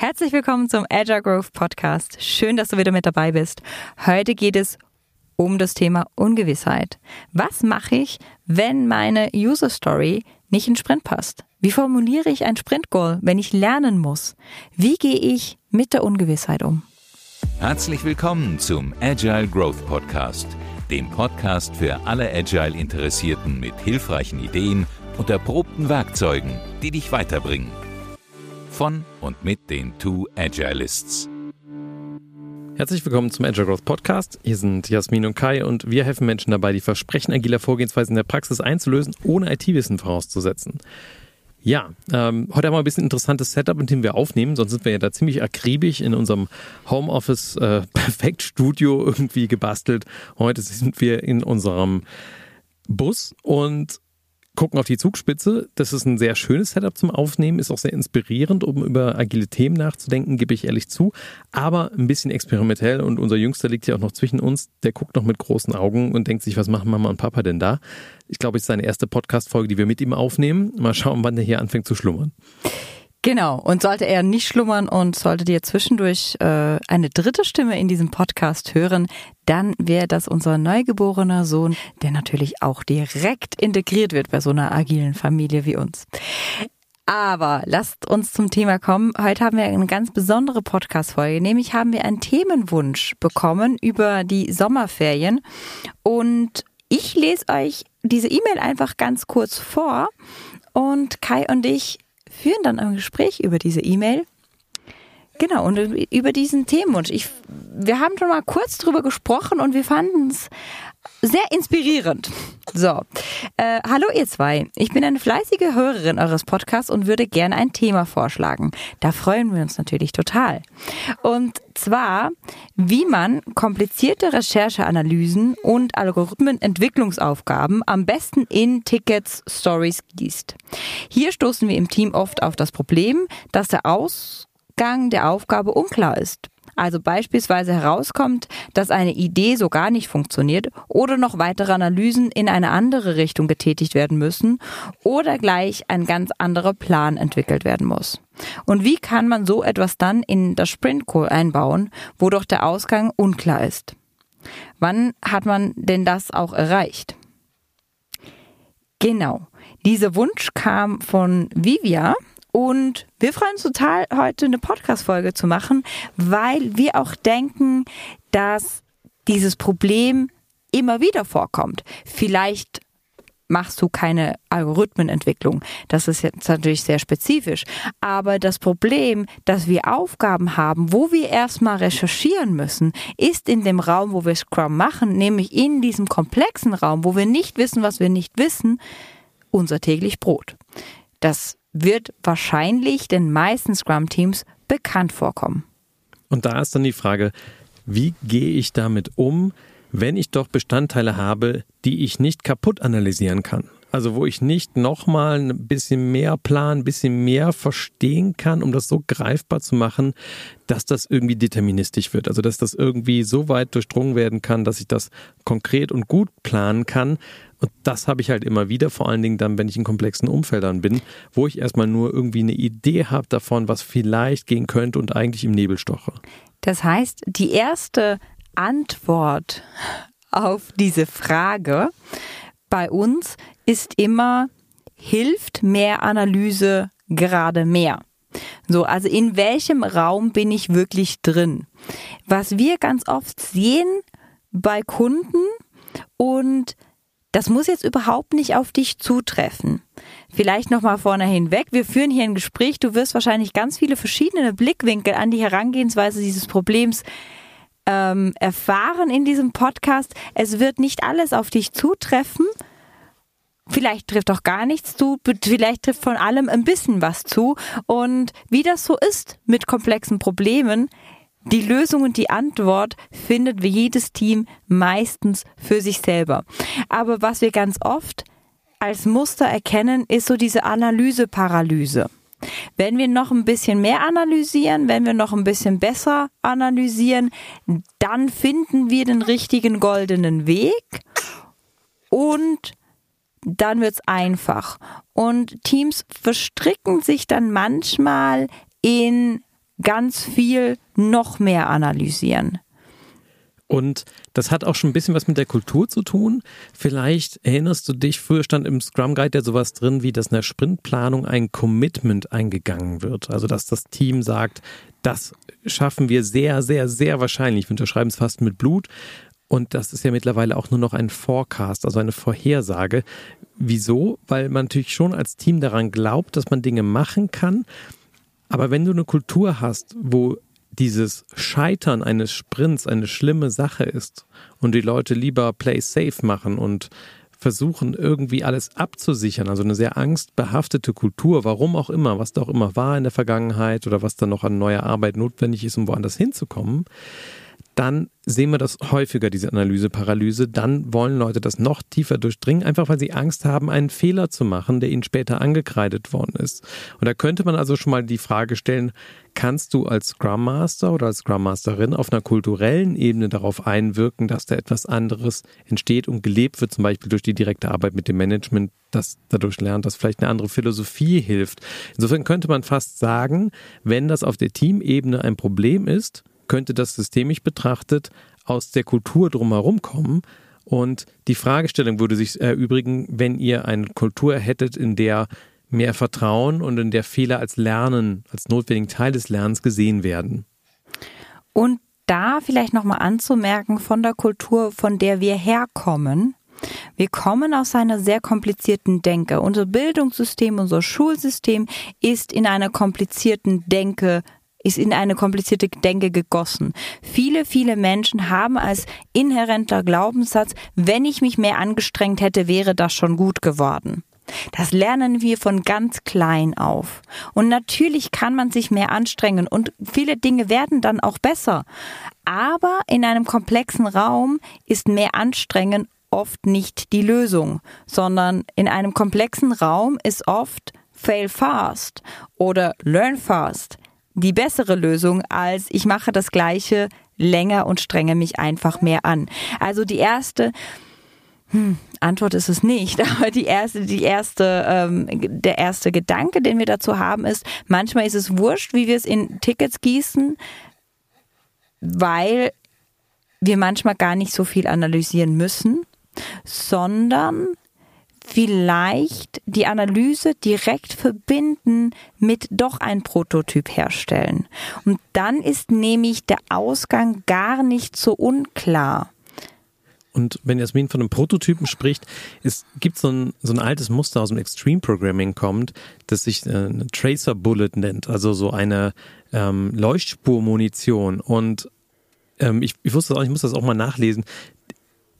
Herzlich willkommen zum Agile Growth Podcast. Schön, dass du wieder mit dabei bist. Heute geht es um das Thema Ungewissheit. Was mache ich, wenn meine User Story nicht in Sprint passt? Wie formuliere ich ein Sprint Goal, wenn ich lernen muss? Wie gehe ich mit der Ungewissheit um? Herzlich willkommen zum Agile Growth Podcast, dem Podcast für alle Agile Interessierten mit hilfreichen Ideen und erprobten Werkzeugen, die dich weiterbringen. Von und mit den Two Agilists. Herzlich willkommen zum Agile Growth Podcast. Hier sind Jasmin und Kai und wir helfen Menschen dabei, die Versprechen agiler Vorgehensweisen in der Praxis einzulösen, ohne IT-Wissen vorauszusetzen. Ja, ähm, heute haben wir ein bisschen interessantes Setup, in dem wir aufnehmen, sonst sind wir ja da ziemlich akribisch in unserem Homeoffice äh, Perfekt Studio irgendwie gebastelt. Heute sind wir in unserem Bus und gucken auf die Zugspitze. Das ist ein sehr schönes Setup zum Aufnehmen, ist auch sehr inspirierend, um über agile Themen nachzudenken, gebe ich ehrlich zu. Aber ein bisschen experimentell und unser Jüngster liegt ja auch noch zwischen uns. Der guckt noch mit großen Augen und denkt sich, was machen Mama und Papa denn da? Ich glaube, es ist seine erste Podcast-Folge, die wir mit ihm aufnehmen. Mal schauen, wann der hier anfängt zu schlummern. Genau. Und sollte er nicht schlummern und solltet ihr zwischendurch äh, eine dritte Stimme in diesem Podcast hören, dann wäre das unser neugeborener Sohn, der natürlich auch direkt integriert wird bei so einer agilen Familie wie uns. Aber lasst uns zum Thema kommen. Heute haben wir eine ganz besondere Podcast-Folge. Nämlich haben wir einen Themenwunsch bekommen über die Sommerferien. Und ich lese euch diese E-Mail einfach ganz kurz vor. Und Kai und ich führen dann ein Gespräch über diese E-Mail. Genau, und über diesen Themenwunsch. Ich, wir haben schon mal kurz drüber gesprochen und wir fanden es sehr inspirierend. So, äh, hallo ihr zwei. Ich bin eine fleißige Hörerin eures Podcasts und würde gerne ein Thema vorschlagen. Da freuen wir uns natürlich total. Und zwar, wie man komplizierte Rechercheanalysen und Algorithmenentwicklungsaufgaben am besten in Tickets Stories gießt. Hier stoßen wir im Team oft auf das Problem, dass der Ausgang der Aufgabe unklar ist. Also beispielsweise herauskommt, dass eine Idee so gar nicht funktioniert oder noch weitere Analysen in eine andere Richtung getätigt werden müssen oder gleich ein ganz anderer Plan entwickelt werden muss. Und wie kann man so etwas dann in das Sprint Call einbauen, wo doch der Ausgang unklar ist? Wann hat man denn das auch erreicht? Genau. Dieser Wunsch kam von Vivia und wir freuen uns total, heute eine Podcast-Folge zu machen, weil wir auch denken, dass dieses Problem immer wieder vorkommt. Vielleicht machst du keine Algorithmenentwicklung. Das ist jetzt natürlich sehr spezifisch. Aber das Problem, dass wir Aufgaben haben, wo wir erstmal recherchieren müssen, ist in dem Raum, wo wir Scrum machen, nämlich in diesem komplexen Raum, wo wir nicht wissen, was wir nicht wissen, unser täglich Brot. Das wird wahrscheinlich den meisten Scrum-Teams bekannt vorkommen. Und da ist dann die Frage, wie gehe ich damit um, wenn ich doch Bestandteile habe, die ich nicht kaputt analysieren kann? Also wo ich nicht nochmal ein bisschen mehr planen, ein bisschen mehr verstehen kann, um das so greifbar zu machen, dass das irgendwie deterministisch wird. Also dass das irgendwie so weit durchdrungen werden kann, dass ich das konkret und gut planen kann. Und das habe ich halt immer wieder, vor allen Dingen dann, wenn ich in komplexen Umfeldern bin, wo ich erstmal nur irgendwie eine Idee habe davon, was vielleicht gehen könnte und eigentlich im Nebel stoche. Das heißt, die erste Antwort auf diese Frage bei uns ist immer, hilft mehr Analyse gerade mehr? So, also in welchem Raum bin ich wirklich drin? Was wir ganz oft sehen bei Kunden und das muss jetzt überhaupt nicht auf dich zutreffen. Vielleicht nochmal vorne hinweg. Wir führen hier ein Gespräch. Du wirst wahrscheinlich ganz viele verschiedene Blickwinkel an die Herangehensweise dieses Problems ähm, erfahren in diesem Podcast. Es wird nicht alles auf dich zutreffen. Vielleicht trifft auch gar nichts zu, vielleicht trifft von allem ein bisschen was zu. Und wie das so ist mit komplexen Problemen, die Lösung und die Antwort findet jedes Team meistens für sich selber. Aber was wir ganz oft als Muster erkennen, ist so diese Analyse-Paralyse. Wenn wir noch ein bisschen mehr analysieren, wenn wir noch ein bisschen besser analysieren, dann finden wir den richtigen goldenen Weg und dann wird's einfach. Und Teams verstricken sich dann manchmal in ganz viel noch mehr analysieren. Und das hat auch schon ein bisschen was mit der Kultur zu tun. Vielleicht erinnerst du dich, früher stand im Scrum Guide ja sowas drin, wie dass in der Sprintplanung ein Commitment eingegangen wird. Also dass das Team sagt, das schaffen wir sehr, sehr, sehr wahrscheinlich. Wir unterschreiben es fast mit Blut. Und das ist ja mittlerweile auch nur noch ein Forecast, also eine Vorhersage. Wieso? Weil man natürlich schon als Team daran glaubt, dass man Dinge machen kann. Aber wenn du eine Kultur hast, wo dieses Scheitern eines Sprints eine schlimme Sache ist und die Leute lieber Play Safe machen und versuchen irgendwie alles abzusichern, also eine sehr angstbehaftete Kultur, warum auch immer, was da auch immer war in der Vergangenheit oder was da noch an neuer Arbeit notwendig ist, um woanders hinzukommen, dann sehen wir das häufiger, diese Analyse-Paralyse. Dann wollen Leute das noch tiefer durchdringen, einfach weil sie Angst haben, einen Fehler zu machen, der ihnen später angekreidet worden ist. Und da könnte man also schon mal die Frage stellen, kannst du als Scrum Master oder als Scrum Masterin auf einer kulturellen Ebene darauf einwirken, dass da etwas anderes entsteht und gelebt wird, zum Beispiel durch die direkte Arbeit mit dem Management, das dadurch lernt, dass vielleicht eine andere Philosophie hilft. Insofern könnte man fast sagen, wenn das auf der Teamebene ein Problem ist, könnte das systemisch betrachtet aus der Kultur drumherum kommen. Und die Fragestellung würde sich erübrigen, wenn ihr eine Kultur hättet, in der mehr Vertrauen und in der Fehler als Lernen, als notwendigen Teil des Lernens gesehen werden. Und da vielleicht nochmal anzumerken von der Kultur, von der wir herkommen. Wir kommen aus einer sehr komplizierten Denke. Unser Bildungssystem, unser Schulsystem ist in einer komplizierten Denke ist in eine komplizierte Denke gegossen. Viele, viele Menschen haben als inhärenter Glaubenssatz, wenn ich mich mehr angestrengt hätte, wäre das schon gut geworden. Das lernen wir von ganz klein auf. Und natürlich kann man sich mehr anstrengen und viele Dinge werden dann auch besser. Aber in einem komplexen Raum ist mehr Anstrengen oft nicht die Lösung, sondern in einem komplexen Raum ist oft fail fast oder learn fast die bessere Lösung als ich mache das gleiche länger und strenge mich einfach mehr an. Also die erste hm, Antwort ist es nicht, aber die erste, die erste, ähm, der erste Gedanke, den wir dazu haben, ist, manchmal ist es wurscht, wie wir es in Tickets gießen, weil wir manchmal gar nicht so viel analysieren müssen, sondern vielleicht die Analyse direkt verbinden mit doch ein Prototyp herstellen. Und dann ist nämlich der Ausgang gar nicht so unklar. Und wenn Jasmin von einem Prototypen spricht, es gibt so ein, so ein altes Muster aus dem Extreme Programming kommt, das sich äh, eine Tracer Bullet nennt, also so eine ähm, Leuchtspurmunition. Und ähm, ich, ich wusste auch, ich muss das auch mal nachlesen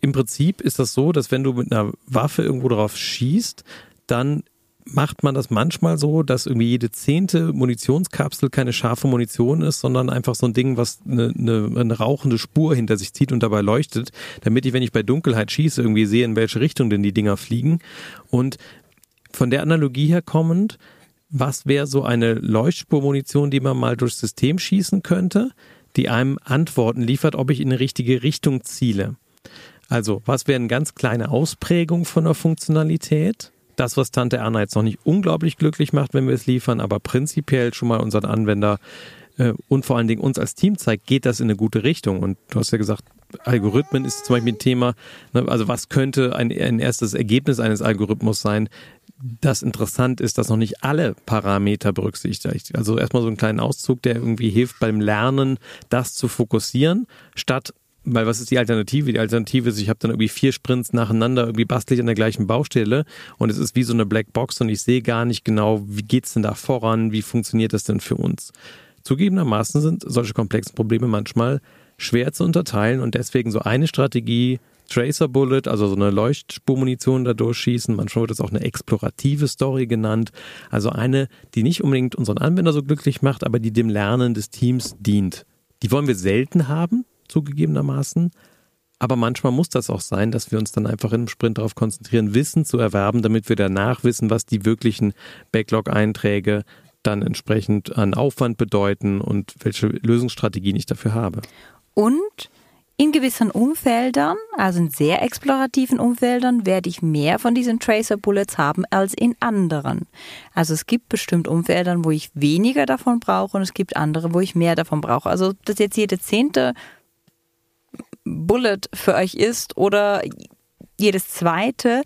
im Prinzip ist das so, dass wenn du mit einer Waffe irgendwo drauf schießt, dann macht man das manchmal so, dass irgendwie jede zehnte Munitionskapsel keine scharfe Munition ist, sondern einfach so ein Ding, was eine, eine, eine rauchende Spur hinter sich zieht und dabei leuchtet, damit ich, wenn ich bei Dunkelheit schieße, irgendwie sehe, in welche Richtung denn die Dinger fliegen. Und von der Analogie her kommend, was wäre so eine Leuchtspurmunition, die man mal durchs System schießen könnte, die einem Antworten liefert, ob ich in eine richtige Richtung ziele. Also, was wäre eine ganz kleine Ausprägung von der Funktionalität? Das, was Tante Erna jetzt noch nicht unglaublich glücklich macht, wenn wir es liefern, aber prinzipiell schon mal unseren Anwender äh, und vor allen Dingen uns als Team zeigt, geht das in eine gute Richtung. Und du hast ja gesagt, Algorithmen ist zum Beispiel ein Thema. Ne, also was könnte ein, ein erstes Ergebnis eines Algorithmus sein? Das interessant ist, dass noch nicht alle Parameter berücksichtigt. Also erstmal so einen kleinen Auszug, der irgendwie hilft beim Lernen, das zu fokussieren, statt weil was ist die Alternative? Die Alternative ist, ich habe dann irgendwie vier Sprints nacheinander, irgendwie bastel ich an der gleichen Baustelle und es ist wie so eine Blackbox und ich sehe gar nicht genau, wie geht's denn da voran, wie funktioniert das denn für uns? Zugegebenermaßen sind solche komplexen Probleme manchmal schwer zu unterteilen und deswegen so eine Strategie, Tracer Bullet, also so eine Leuchtspurmunition da durchschießen. Manchmal wird das auch eine explorative Story genannt. Also eine, die nicht unbedingt unseren Anwender so glücklich macht, aber die dem Lernen des Teams dient. Die wollen wir selten haben, zugegebenermaßen. Aber manchmal muss das auch sein, dass wir uns dann einfach im Sprint darauf konzentrieren, Wissen zu erwerben, damit wir danach wissen, was die wirklichen Backlog-Einträge dann entsprechend an Aufwand bedeuten und welche Lösungsstrategien ich dafür habe. Und In gewissen Umfeldern, also in sehr explorativen Umfeldern, werde ich mehr von diesen Tracer Bullets haben als in anderen. Also es gibt bestimmt Umfeldern, wo ich weniger davon brauche und es gibt andere, wo ich mehr davon brauche. Also dass jetzt jede zehnte Bullet für euch ist oder jedes zweite,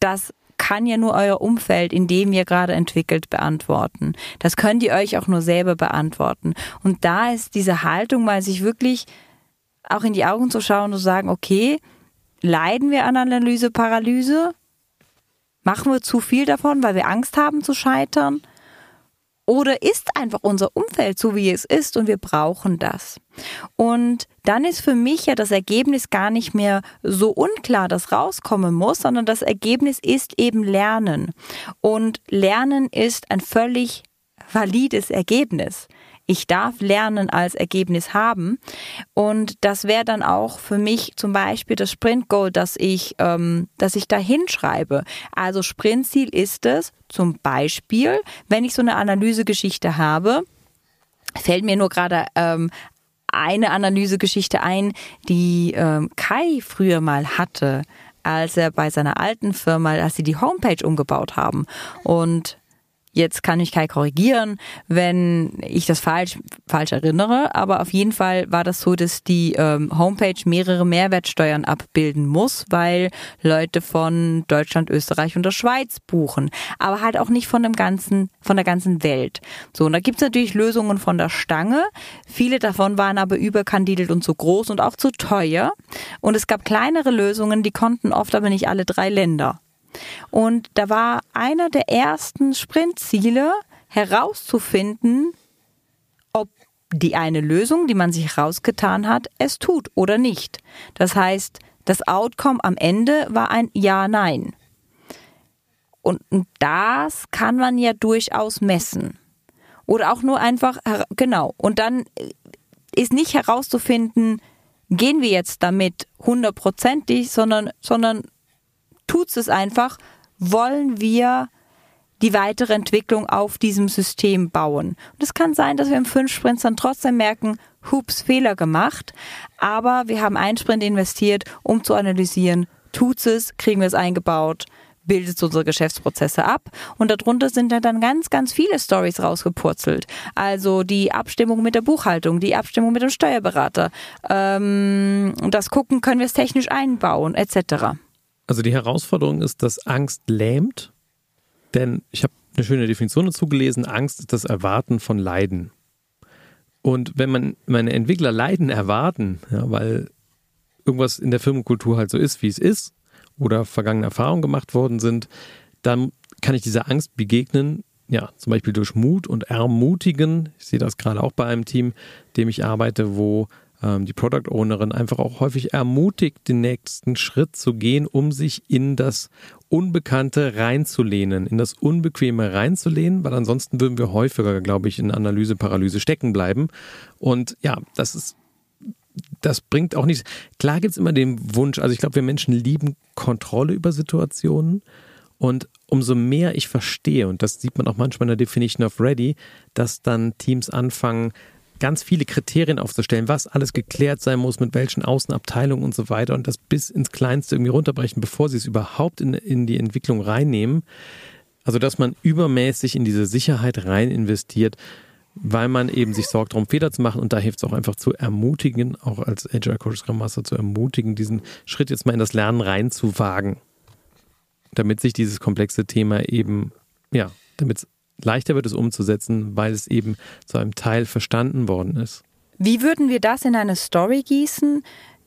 das kann ja nur euer Umfeld, in dem ihr gerade entwickelt, beantworten. Das könnt ihr euch auch nur selber beantworten. Und da ist diese Haltung mal sich wirklich auch in die Augen zu schauen und zu sagen, okay, leiden wir an Analyse-Paralyse? Machen wir zu viel davon, weil wir Angst haben zu scheitern? Oder ist einfach unser Umfeld so, wie es ist und wir brauchen das? Und dann ist für mich ja das Ergebnis gar nicht mehr so unklar, das rauskommen muss, sondern das Ergebnis ist eben Lernen. Und Lernen ist ein völlig valides Ergebnis ich darf Lernen als Ergebnis haben. Und das wäre dann auch für mich zum Beispiel das Sprint Goal, dass ich, ähm, dass ich da hinschreibe. Also Sprintziel ist es zum Beispiel, wenn ich so eine Analysegeschichte habe, fällt mir nur gerade ähm, eine Analysegeschichte ein, die ähm, Kai früher mal hatte, als er bei seiner alten Firma, als sie die Homepage umgebaut haben. Und Jetzt kann ich Kai korrigieren, wenn ich das falsch, falsch erinnere, aber auf jeden Fall war das so, dass die ähm, Homepage mehrere Mehrwertsteuern abbilden muss, weil Leute von Deutschland, Österreich und der Schweiz buchen, aber halt auch nicht von dem ganzen, von der ganzen Welt. So, und da gibt's natürlich Lösungen von der Stange. Viele davon waren aber überkandidelt und zu groß und auch zu teuer. Und es gab kleinere Lösungen, die konnten oft aber nicht alle drei Länder. Und da war einer der ersten Sprintziele herauszufinden, ob die eine Lösung, die man sich rausgetan hat, es tut oder nicht. Das heißt, das Outcome am Ende war ein Ja-Nein. Und das kann man ja durchaus messen. Oder auch nur einfach, genau. Und dann ist nicht herauszufinden, gehen wir jetzt damit hundertprozentig, sondern, sondern tut es einfach, wollen wir die weitere Entwicklung auf diesem System bauen. Und es kann sein, dass wir im fünf Sprints dann trotzdem merken, hups, Fehler gemacht, aber wir haben einen Sprint investiert, um zu analysieren, tut es, kriegen wir es eingebaut, bildet unsere Geschäftsprozesse ab. Und darunter sind dann ganz, ganz viele Stories rausgepurzelt. Also die Abstimmung mit der Buchhaltung, die Abstimmung mit dem Steuerberater, ähm, das Gucken, können wir es technisch einbauen, etc. Also die Herausforderung ist, dass Angst lähmt, denn ich habe eine schöne Definition dazu gelesen, Angst ist das Erwarten von Leiden. Und wenn man meine Entwickler Leiden erwarten, ja, weil irgendwas in der Firmenkultur halt so ist, wie es ist, oder vergangene Erfahrungen gemacht worden sind, dann kann ich dieser Angst begegnen, ja, zum Beispiel durch Mut und Ermutigen. Ich sehe das gerade auch bei einem Team, dem ich arbeite, wo ähm, die Product Ownerin einfach auch häufig ermutigt, den nächsten Schritt zu gehen, um sich in das Unbekannte reinzulehnen, in das Unbequeme reinzulehnen, weil ansonsten würden wir häufiger, glaube ich, in Analyse-Paralyse stecken bleiben. Und ja, das ist das bringt auch nichts. Klar gibt es immer den Wunsch, also ich glaube, wir Menschen lieben Kontrolle über Situationen. Und umso mehr ich verstehe, und das sieht man auch manchmal in der Definition of Ready, dass dann Teams anfangen, ganz viele Kriterien aufzustellen, was alles geklärt sein muss, mit welchen Außenabteilungen und so weiter und das bis ins Kleinste irgendwie runterbrechen, bevor sie es überhaupt in, in die Entwicklung reinnehmen. Also, dass man übermäßig in diese Sicherheit rein investiert, weil man eben sich sorgt, darum Fehler zu machen. Und da hilft es auch einfach zu ermutigen, auch als Agile Coach Scrum Master zu ermutigen, diesen Schritt jetzt mal in das Lernen reinzuwagen. Damit sich dieses komplexe Thema eben, ja, damit es leichter wird es umzusetzen, weil es eben zu einem Teil verstanden worden ist. Wie würden wir das in eine Story gießen?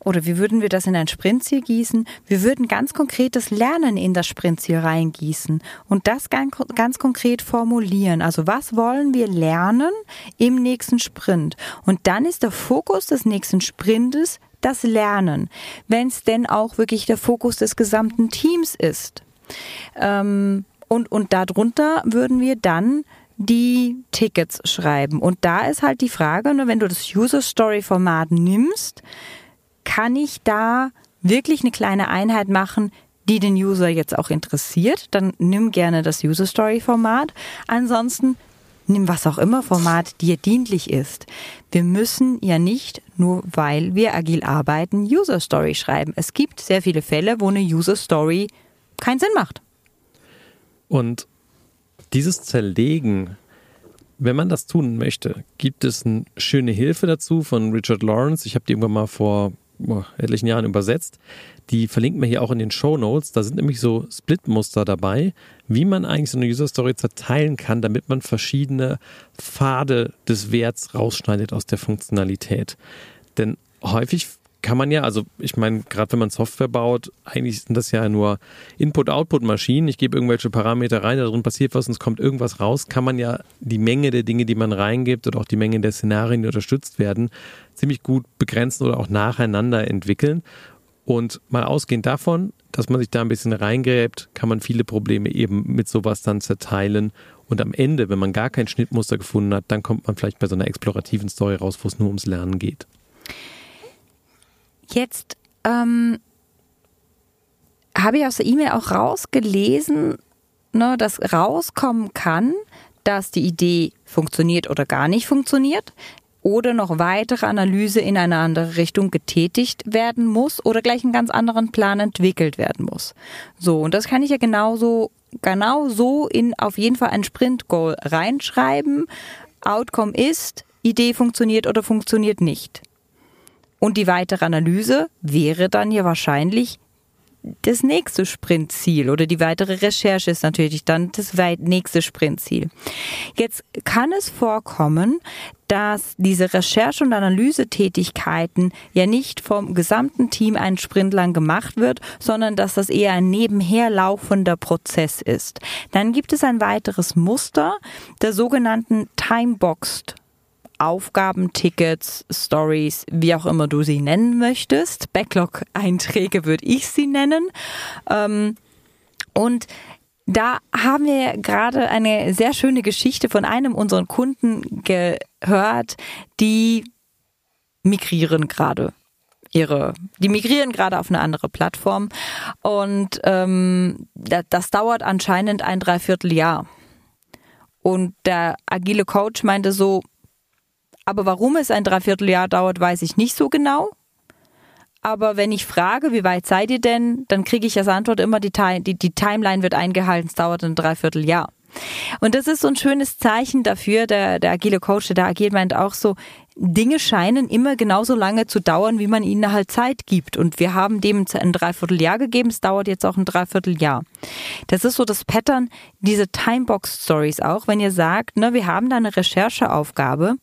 Oder wie würden wir das in ein Sprintziel gießen? Wir würden ganz konkretes Lernen in das Sprintziel reingießen und das ganz, konkret formulieren. Also was wollen wir lernen im nächsten Sprint? Und dann ist der Fokus des nächsten Sprintes das Lernen, wenn es denn auch wirklich der Fokus des gesamten Teams ist. Ähm, und, und darunter würden wir dann die Tickets schreiben. Und da ist halt die Frage, nur wenn du das User Story Format nimmst, kann ich da wirklich eine kleine Einheit machen, die den User jetzt auch interessiert, dann nimm gerne das User Story Format. Ansonsten nimm was auch immer Format dir dienlich ist. Wir müssen ja nicht, nur weil wir agil arbeiten, User Story schreiben. Es gibt sehr viele Fälle, wo eine User Story keinen Sinn macht. Und dieses Zerlegen, wenn man das tun möchte, gibt es eine schöne Hilfe dazu von Richard Lawrence. Ich habe die irgendwann mal vor boah, etlichen Jahren übersetzt. Die verlinken wir hier auch in den Show Notes. Da sind nämlich so Split-Muster dabei, wie man eigentlich so eine User Story zerteilen kann, damit man verschiedene Pfade des Werts rausschneidet aus der Funktionalität. Denn häufig kann man ja, also ich meine, gerade wenn man Software baut, eigentlich sind das ja nur Input-Output-Maschinen. Ich gebe irgendwelche Parameter rein, da drin passiert was und es kommt irgendwas raus, kann man ja die Menge der Dinge, die man reingibt oder auch die Menge der Szenarien, die unterstützt werden, ziemlich gut begrenzen oder auch nacheinander entwickeln. Und mal ausgehend davon, dass man sich da ein bisschen reingräbt, kann man viele Probleme eben mit sowas dann zerteilen. Und am Ende, wenn man gar kein Schnittmuster gefunden hat, dann kommt man vielleicht bei so einer explorativen Story raus, wo es nur ums Lernen geht. Jetzt ähm, habe ich aus der E-Mail auch rausgelesen, ne, dass rauskommen kann, dass die Idee funktioniert oder gar nicht funktioniert oder noch weitere Analyse in eine andere Richtung getätigt werden muss oder gleich einen ganz anderen Plan entwickelt werden muss. So, und das kann ich ja genauso, genau in auf jeden Fall ein Sprint-Goal reinschreiben. Outcome ist, Idee funktioniert oder funktioniert nicht. Und die weitere Analyse wäre dann ja wahrscheinlich das nächste Sprintziel oder die weitere Recherche ist natürlich dann das nächste Sprintziel. Jetzt kann es vorkommen, dass diese Recherche- und Analysetätigkeiten ja nicht vom gesamten Team einen Sprint lang gemacht wird, sondern dass das eher ein nebenher laufender Prozess ist. Dann gibt es ein weiteres Muster der sogenannten Timeboxed Aufgaben, Tickets, Stories, wie auch immer du sie nennen möchtest. Backlog-Einträge würde ich sie nennen. Ähm, und da haben wir gerade eine sehr schöne Geschichte von einem unserer Kunden gehört, die migrieren gerade ihre, die migrieren gerade auf eine andere Plattform und ähm, das, das dauert anscheinend ein Dreivierteljahr. Und der agile Coach meinte so, aber warum es ein Dreivierteljahr dauert, weiß ich nicht so genau. Aber wenn ich frage, wie weit seid ihr denn, dann kriege ich als Antwort immer, die, die, die Timeline wird eingehalten, es dauert ein Dreivierteljahr. Und das ist so ein schönes Zeichen dafür, der, der agile Coach, der agil meint auch so, Dinge scheinen immer genauso lange zu dauern, wie man ihnen halt Zeit gibt. Und wir haben dem ein Dreivierteljahr gegeben, es dauert jetzt auch ein Dreivierteljahr. Das ist so das Pattern, diese Timebox-Stories auch, wenn ihr sagt, ne, wir haben da eine Rechercheaufgabe,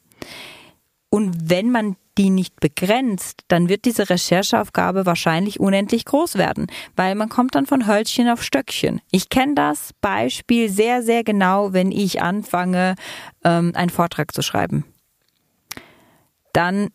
und wenn man die nicht begrenzt, dann wird diese Rechercheaufgabe wahrscheinlich unendlich groß werden, weil man kommt dann von Hölzchen auf Stöckchen. Ich kenne das Beispiel sehr, sehr genau, wenn ich anfange, ähm, einen Vortrag zu schreiben. Dann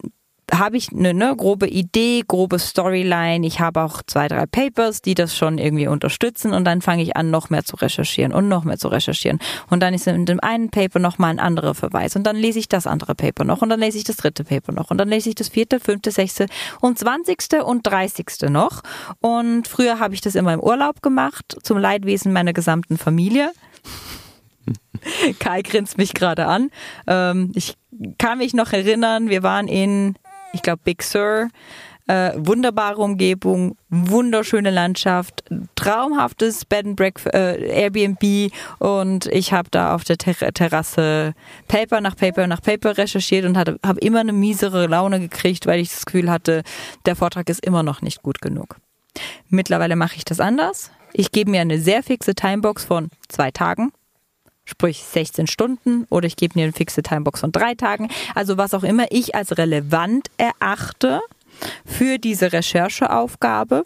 habe ich eine ne, grobe Idee, grobe Storyline. Ich habe auch zwei, drei Papers, die das schon irgendwie unterstützen und dann fange ich an, noch mehr zu recherchieren und noch mehr zu recherchieren. Und dann ist in dem einen Paper noch mal ein anderer Verweis und dann lese ich das andere Paper noch und dann lese ich das dritte Paper noch und dann lese ich das vierte, fünfte, sechste und zwanzigste und dreißigste noch. Und früher habe ich das immer im Urlaub gemacht, zum Leidwesen meiner gesamten Familie. Kai grinst mich gerade an. Ähm, ich kann mich noch erinnern, wir waren in ich glaube Big Sur. Äh, wunderbare Umgebung, wunderschöne Landschaft, traumhaftes Bed and Breakfast, äh, Airbnb und ich habe da auf der Ter Terrasse Paper nach Paper nach Paper recherchiert und habe immer eine miesere Laune gekriegt, weil ich das Gefühl hatte, der Vortrag ist immer noch nicht gut genug. Mittlerweile mache ich das anders. Ich gebe mir eine sehr fixe Timebox von zwei Tagen sprich 16 Stunden oder ich gebe mir eine fixe Timebox von drei Tagen. Also was auch immer ich als relevant erachte für diese Rechercheaufgabe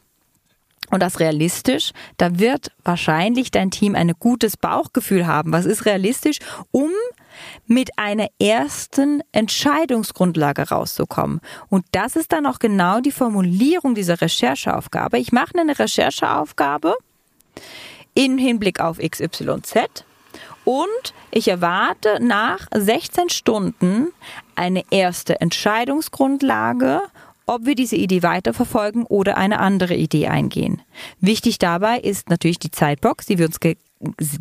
und das realistisch, da wird wahrscheinlich dein Team ein gutes Bauchgefühl haben. Was ist realistisch, um mit einer ersten Entscheidungsgrundlage rauszukommen. Und das ist dann auch genau die Formulierung dieser Rechercheaufgabe. Ich mache eine Rechercheaufgabe in Hinblick auf XYZ und ich erwarte nach 16 Stunden eine erste Entscheidungsgrundlage, ob wir diese Idee weiterverfolgen oder eine andere Idee eingehen. Wichtig dabei ist natürlich die Zeitbox, die wir uns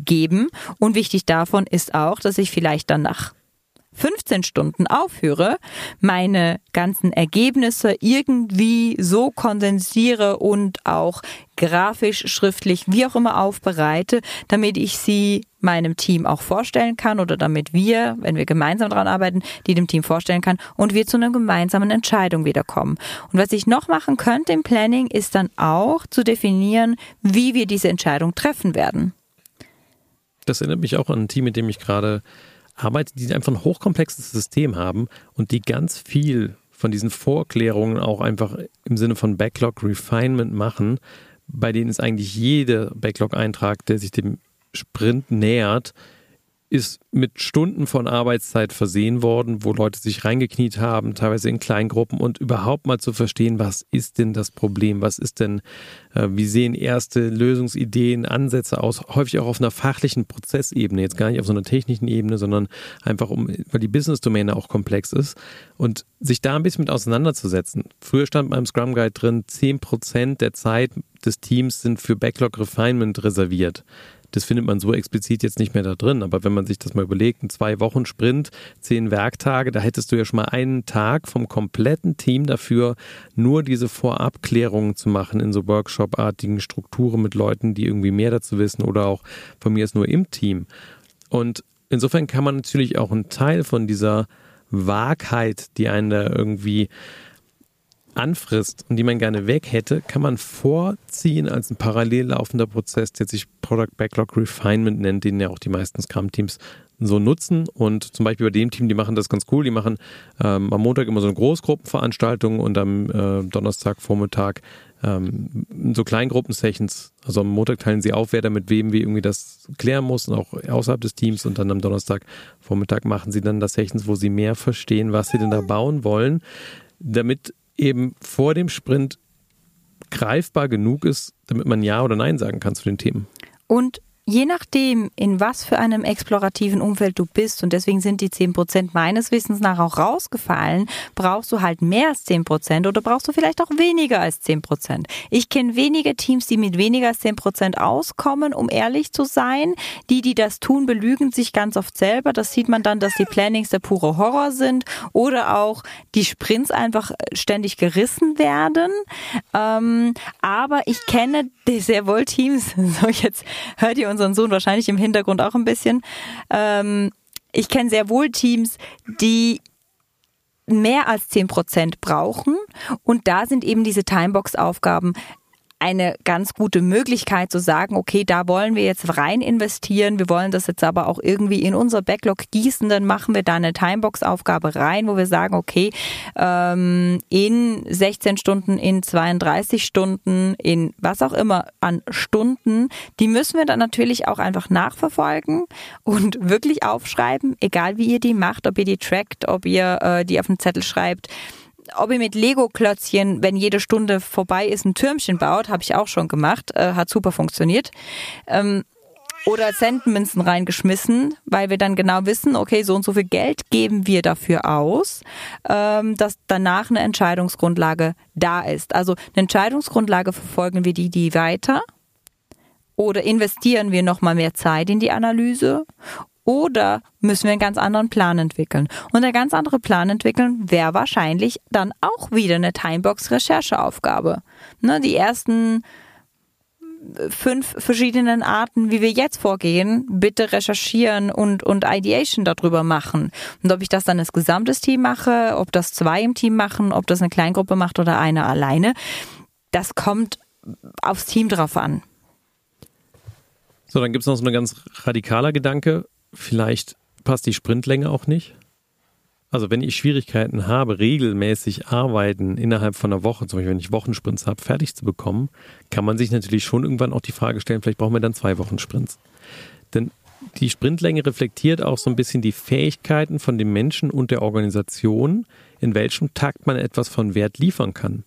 geben. Und wichtig davon ist auch, dass ich vielleicht dann nach 15 Stunden aufhöre, meine ganzen Ergebnisse irgendwie so kondensiere und auch grafisch, schriftlich, wie auch immer aufbereite, damit ich sie meinem Team auch vorstellen kann oder damit wir, wenn wir gemeinsam daran arbeiten, die dem Team vorstellen kann und wir zu einer gemeinsamen Entscheidung wiederkommen. Und was ich noch machen könnte im Planning, ist dann auch zu definieren, wie wir diese Entscheidung treffen werden. Das erinnert mich auch an ein Team, mit dem ich gerade arbeite, die einfach ein hochkomplexes System haben und die ganz viel von diesen Vorklärungen auch einfach im Sinne von Backlog Refinement machen, bei denen ist eigentlich jeder Backlog-Eintrag, der sich dem Sprint nähert, ist mit Stunden von Arbeitszeit versehen worden, wo Leute sich reingekniet haben, teilweise in Kleingruppen und überhaupt mal zu verstehen, was ist denn das Problem, was ist denn, äh, wie sehen erste Lösungsideen, Ansätze aus, häufig auch auf einer fachlichen Prozessebene, jetzt gar nicht auf so einer technischen Ebene, sondern einfach um, weil die Business-Domäne auch komplex ist und sich da ein bisschen mit auseinanderzusetzen. Früher stand beim Scrum Guide drin, zehn Prozent der Zeit des Teams sind für Backlog Refinement reserviert. Das findet man so explizit jetzt nicht mehr da drin. Aber wenn man sich das mal überlegt, ein zwei Wochen Sprint, zehn Werktage, da hättest du ja schon mal einen Tag vom kompletten Team dafür, nur diese Vorabklärungen zu machen in so Workshop-artigen Strukturen mit Leuten, die irgendwie mehr dazu wissen oder auch von mir ist nur im Team. Und insofern kann man natürlich auch einen Teil von dieser Wahrheit, die einen da irgendwie anfrisst und die man gerne weg hätte, kann man vorziehen als ein parallel laufender Prozess, der sich Product Backlog Refinement nennt, den ja auch die meisten Scrum-Teams so nutzen. Und zum Beispiel bei dem Team, die machen das ganz cool. Die machen ähm, am Montag immer so eine Großgruppenveranstaltung und am äh, Donnerstagvormittag ähm, so Kleingruppen-Sessions. Also am Montag teilen sie auf, wer da mit wem wie irgendwie das klären muss und auch außerhalb des Teams. Und dann am Donnerstagvormittag machen sie dann das Sessions, wo sie mehr verstehen, was sie denn da bauen wollen, damit eben vor dem Sprint greifbar genug ist, damit man Ja oder Nein sagen kann zu den Themen. Und Je nachdem, in was für einem explorativen Umfeld du bist, und deswegen sind die 10% meines Wissens nach auch rausgefallen, brauchst du halt mehr als 10% oder brauchst du vielleicht auch weniger als 10%. Ich kenne wenige Teams, die mit weniger als 10% auskommen, um ehrlich zu sein. Die, die das tun, belügen sich ganz oft selber. Das sieht man dann, dass die Plannings der pure Horror sind oder auch die Sprints einfach ständig gerissen werden. Ähm, aber ich kenne sehr wohl Teams, so jetzt hört ihr unseren Sohn wahrscheinlich im Hintergrund auch ein bisschen. Ähm, ich kenne sehr wohl Teams, die mehr als 10 Prozent brauchen. Und da sind eben diese Timebox-Aufgaben eine ganz gute Möglichkeit zu sagen, okay, da wollen wir jetzt rein investieren, wir wollen das jetzt aber auch irgendwie in unser Backlog gießen, dann machen wir da eine Timebox-Aufgabe rein, wo wir sagen, okay, ähm, in 16 Stunden, in 32 Stunden, in was auch immer an Stunden, die müssen wir dann natürlich auch einfach nachverfolgen und wirklich aufschreiben, egal wie ihr die macht, ob ihr die trackt, ob ihr äh, die auf den Zettel schreibt ob ihr mit Lego-Klötzchen, wenn jede Stunde vorbei ist, ein Türmchen baut, habe ich auch schon gemacht, äh, hat super funktioniert. Ähm, oder Centmünzen reingeschmissen, weil wir dann genau wissen, okay, so und so viel Geld geben wir dafür aus, ähm, dass danach eine Entscheidungsgrundlage da ist. Also eine Entscheidungsgrundlage verfolgen wir die, die weiter oder investieren wir nochmal mehr Zeit in die Analyse oder müssen wir einen ganz anderen Plan entwickeln? Und der ganz andere Plan entwickeln wäre wahrscheinlich dann auch wieder eine Timebox-Rechercheaufgabe. Ne, die ersten fünf verschiedenen Arten, wie wir jetzt vorgehen, bitte recherchieren und, und Ideation darüber machen. Und ob ich das dann als gesamtes Team mache, ob das zwei im Team machen, ob das eine Kleingruppe macht oder eine alleine, das kommt aufs Team drauf an. So, dann gibt es noch so ein ganz radikaler Gedanke vielleicht passt die Sprintlänge auch nicht. Also wenn ich Schwierigkeiten habe, regelmäßig arbeiten innerhalb von einer Woche, zum Beispiel wenn ich Wochensprints habe, fertig zu bekommen, kann man sich natürlich schon irgendwann auch die Frage stellen, vielleicht brauchen wir dann zwei Wochensprints. Denn die Sprintlänge reflektiert auch so ein bisschen die Fähigkeiten von dem Menschen und der Organisation, in welchem Takt man etwas von Wert liefern kann.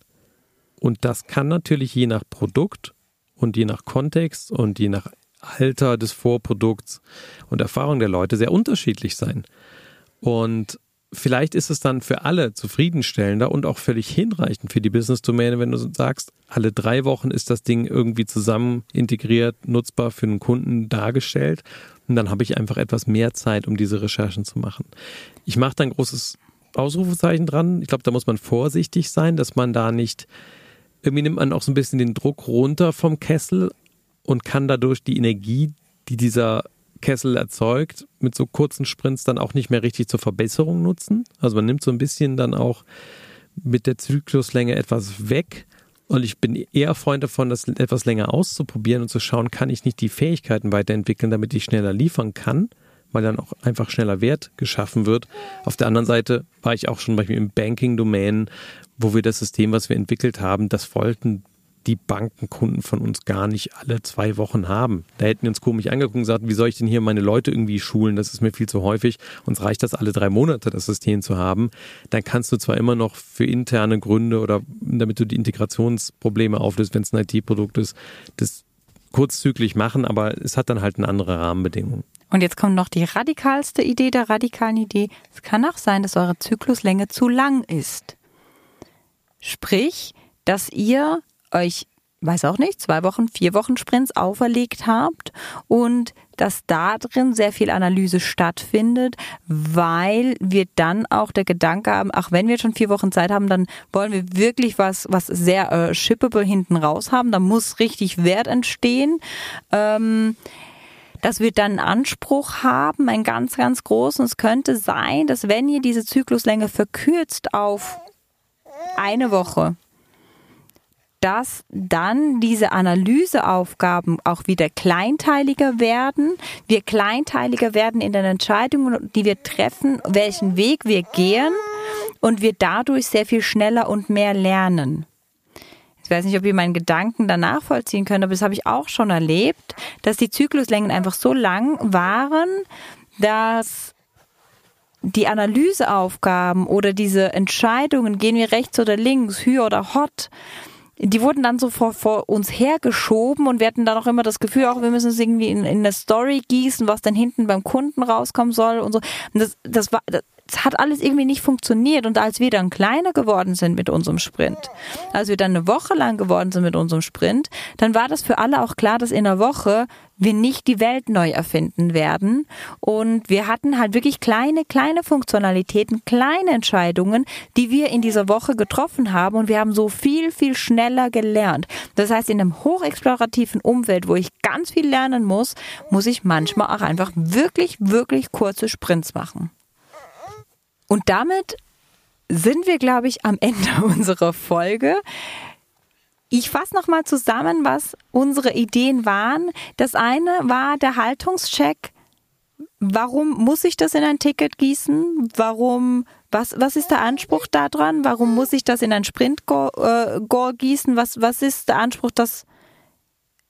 Und das kann natürlich je nach Produkt und je nach Kontext und je nach Alter des Vorprodukts und Erfahrung der Leute sehr unterschiedlich sein. Und vielleicht ist es dann für alle zufriedenstellender und auch völlig hinreichend für die Business-Domäne, wenn du sagst, alle drei Wochen ist das Ding irgendwie zusammen integriert, nutzbar für einen Kunden dargestellt. Und dann habe ich einfach etwas mehr Zeit, um diese Recherchen zu machen. Ich mache da ein großes Ausrufezeichen dran. Ich glaube, da muss man vorsichtig sein, dass man da nicht, irgendwie nimmt man auch so ein bisschen den Druck runter vom Kessel und kann dadurch die Energie, die dieser Kessel erzeugt, mit so kurzen Sprints dann auch nicht mehr richtig zur Verbesserung nutzen. Also man nimmt so ein bisschen dann auch mit der Zykluslänge etwas weg. Und ich bin eher Freund davon, das etwas länger auszuprobieren und zu schauen, kann ich nicht die Fähigkeiten weiterentwickeln, damit ich schneller liefern kann, weil dann auch einfach schneller Wert geschaffen wird. Auf der anderen Seite war ich auch schon beispielsweise im Banking-Domain, wo wir das System, was wir entwickelt haben, das wollten die Bankenkunden von uns gar nicht alle zwei Wochen haben. Da hätten wir uns komisch angeguckt und gesagt, wie soll ich denn hier meine Leute irgendwie schulen? Das ist mir viel zu häufig. Uns reicht das alle drei Monate, das System zu haben. Dann kannst du zwar immer noch für interne Gründe oder damit du die Integrationsprobleme auflöst, wenn es ein IT-Produkt ist, das kurzzügig machen, aber es hat dann halt eine andere Rahmenbedingung. Und jetzt kommt noch die radikalste Idee der radikalen Idee. Es kann auch sein, dass eure Zykluslänge zu lang ist. Sprich, dass ihr euch, weiß auch nicht, zwei Wochen, vier Wochen Sprints auferlegt habt und dass da drin sehr viel Analyse stattfindet, weil wir dann auch der Gedanke haben, ach, wenn wir schon vier Wochen Zeit haben, dann wollen wir wirklich was, was sehr äh, shippable hinten raus haben. Da muss richtig Wert entstehen. Ähm, dass wir dann einen Anspruch haben, einen ganz, ganz großen. Es könnte sein, dass wenn ihr diese Zykluslänge verkürzt auf eine Woche, dass dann diese Analyseaufgaben auch wieder kleinteiliger werden. Wir kleinteiliger werden in den Entscheidungen, die wir treffen, welchen Weg wir gehen und wir dadurch sehr viel schneller und mehr lernen. Ich weiß nicht, ob ihr meinen Gedanken danach vollziehen könnt, aber das habe ich auch schon erlebt, dass die Zykluslängen einfach so lang waren, dass die Analyseaufgaben oder diese Entscheidungen, gehen wir rechts oder links, Hü oder Hot, die wurden dann so vor, vor uns hergeschoben und wir hatten dann auch immer das Gefühl, auch wir müssen es irgendwie in, in eine Story gießen, was dann hinten beim Kunden rauskommen soll und so. Und das, das war, das, es hat alles irgendwie nicht funktioniert. Und als wir dann kleiner geworden sind mit unserem Sprint, als wir dann eine Woche lang geworden sind mit unserem Sprint, dann war das für alle auch klar, dass in einer Woche wir nicht die Welt neu erfinden werden. Und wir hatten halt wirklich kleine, kleine Funktionalitäten, kleine Entscheidungen, die wir in dieser Woche getroffen haben. Und wir haben so viel, viel schneller gelernt. Das heißt, in einem hochexplorativen Umfeld, wo ich ganz viel lernen muss, muss ich manchmal auch einfach wirklich, wirklich kurze Sprints machen. Und damit sind wir, glaube ich, am Ende unserer Folge. Ich fasse nochmal zusammen, was unsere Ideen waren. Das eine war der Haltungscheck. Warum muss ich das in ein Ticket gießen? Warum, was, was ist der Anspruch daran? Warum muss ich das in ein Sprint-Goal äh, gießen? Was, was ist der Anspruch, dass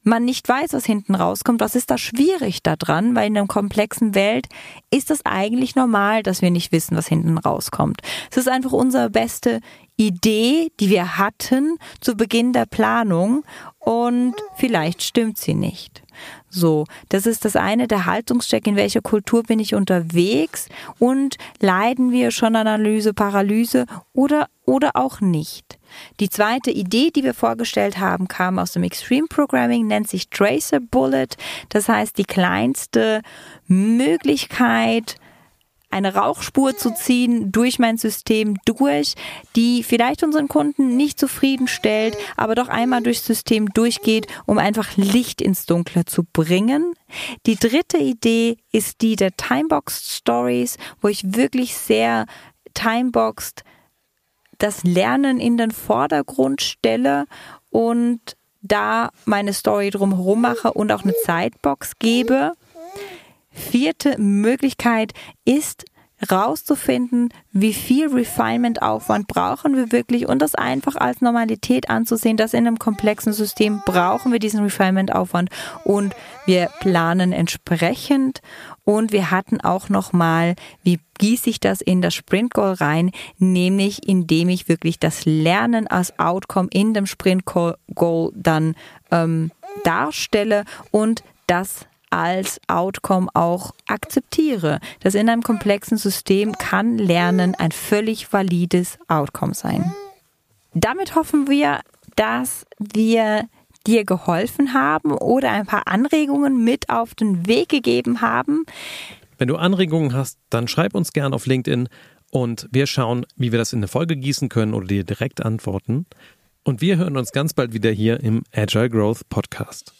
man nicht weiß, was hinten rauskommt, was ist da schwierig daran? Weil in einer komplexen Welt ist es eigentlich normal, dass wir nicht wissen, was hinten rauskommt. Es ist einfach unsere beste Idee, die wir hatten zu Beginn der Planung und vielleicht stimmt sie nicht. So, das ist das eine, der Haltungscheck, in welcher Kultur bin ich unterwegs und leiden wir schon Analyse, Paralyse oder, oder auch nicht. Die zweite Idee, die wir vorgestellt haben, kam aus dem Extreme Programming, nennt sich Tracer Bullet. Das heißt, die kleinste Möglichkeit, eine Rauchspur zu ziehen durch mein System durch, die vielleicht unseren Kunden nicht zufriedenstellt, aber doch einmal durchs System durchgeht, um einfach Licht ins Dunkle zu bringen. Die dritte Idee ist die der Timeboxed Stories, wo ich wirklich sehr timeboxed das Lernen in den Vordergrund stelle und da meine Story drumherum mache und auch eine Zeitbox gebe. Vierte Möglichkeit ist rauszufinden, wie viel Refinement-Aufwand brauchen wir wirklich und das einfach als Normalität anzusehen, dass in einem komplexen System brauchen wir diesen Refinement-Aufwand und wir planen entsprechend und wir hatten auch nochmal, wie gieße ich das in das Sprint Goal rein, nämlich indem ich wirklich das Lernen als Outcome in dem Sprint Goal dann ähm, darstelle und das als Outcome auch akzeptiere. Dass in einem komplexen System kann Lernen ein völlig valides Outcome sein. Damit hoffen wir, dass wir dir geholfen haben oder ein paar Anregungen mit auf den Weg gegeben haben. Wenn du Anregungen hast, dann schreib uns gern auf LinkedIn und wir schauen, wie wir das in eine Folge gießen können oder dir direkt antworten. Und wir hören uns ganz bald wieder hier im Agile Growth Podcast.